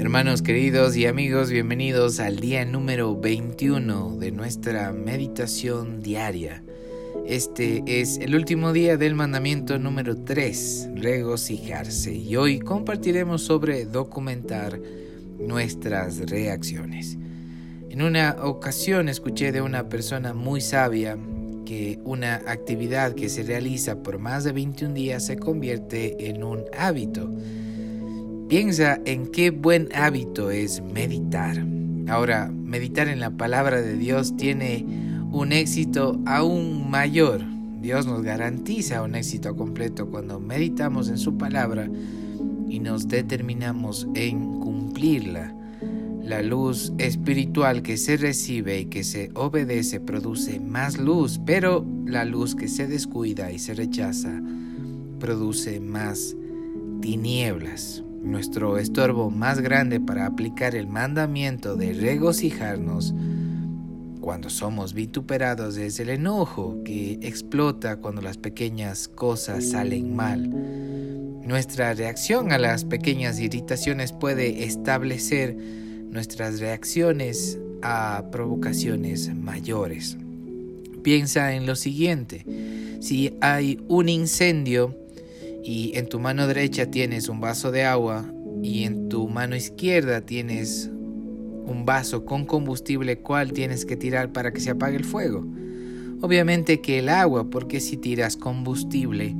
Hermanos queridos y amigos, bienvenidos al día número 21 de nuestra meditación diaria. Este es el último día del mandamiento número 3, regocijarse, y hoy compartiremos sobre documentar nuestras reacciones. En una ocasión escuché de una persona muy sabia que una actividad que se realiza por más de 21 días se convierte en un hábito. Piensa en qué buen hábito es meditar. Ahora, meditar en la palabra de Dios tiene un éxito aún mayor. Dios nos garantiza un éxito completo cuando meditamos en su palabra y nos determinamos en cumplirla. La luz espiritual que se recibe y que se obedece produce más luz, pero la luz que se descuida y se rechaza produce más tinieblas. Nuestro estorbo más grande para aplicar el mandamiento de regocijarnos cuando somos vituperados es el enojo que explota cuando las pequeñas cosas salen mal. Nuestra reacción a las pequeñas irritaciones puede establecer nuestras reacciones a provocaciones mayores. Piensa en lo siguiente, si hay un incendio y en tu mano derecha tienes un vaso de agua y en tu mano izquierda tienes un vaso con combustible, ¿cuál tienes que tirar para que se apague el fuego? Obviamente que el agua, porque si tiras combustible,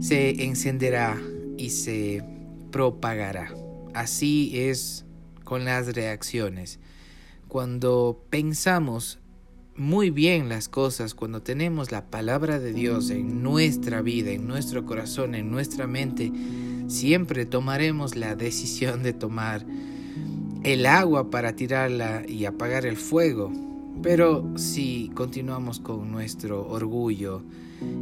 se encenderá y se propagará. Así es con las reacciones. Cuando pensamos muy bien las cosas, cuando tenemos la palabra de Dios en nuestra vida, en nuestro corazón, en nuestra mente, siempre tomaremos la decisión de tomar el agua para tirarla y apagar el fuego. Pero si continuamos con nuestro orgullo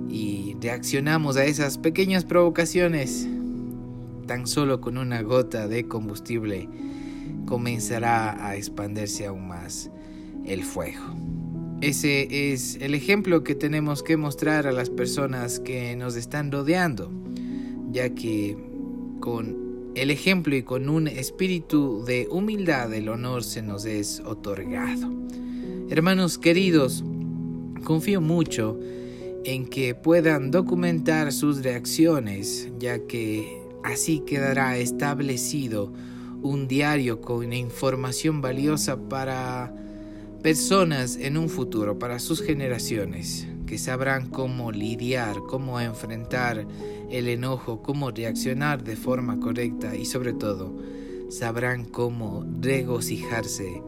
y reaccionamos a esas pequeñas provocaciones, tan solo con una gota de combustible, comenzará a expandirse aún más el fuego. Ese es el ejemplo que tenemos que mostrar a las personas que nos están rodeando, ya que con el ejemplo y con un espíritu de humildad el honor se nos es otorgado. Hermanos queridos, confío mucho en que puedan documentar sus reacciones, ya que así quedará establecido un diario con información valiosa para personas en un futuro, para sus generaciones, que sabrán cómo lidiar, cómo enfrentar el enojo, cómo reaccionar de forma correcta y sobre todo sabrán cómo regocijarse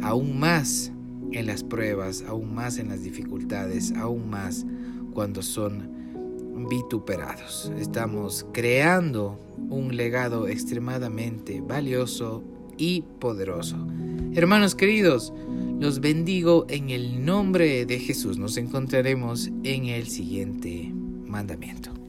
aún más en las pruebas, aún más en las dificultades, aún más cuando son vituperados. Estamos creando un legado extremadamente valioso y poderoso. Hermanos queridos, los bendigo en el nombre de Jesús. Nos encontraremos en el siguiente mandamiento.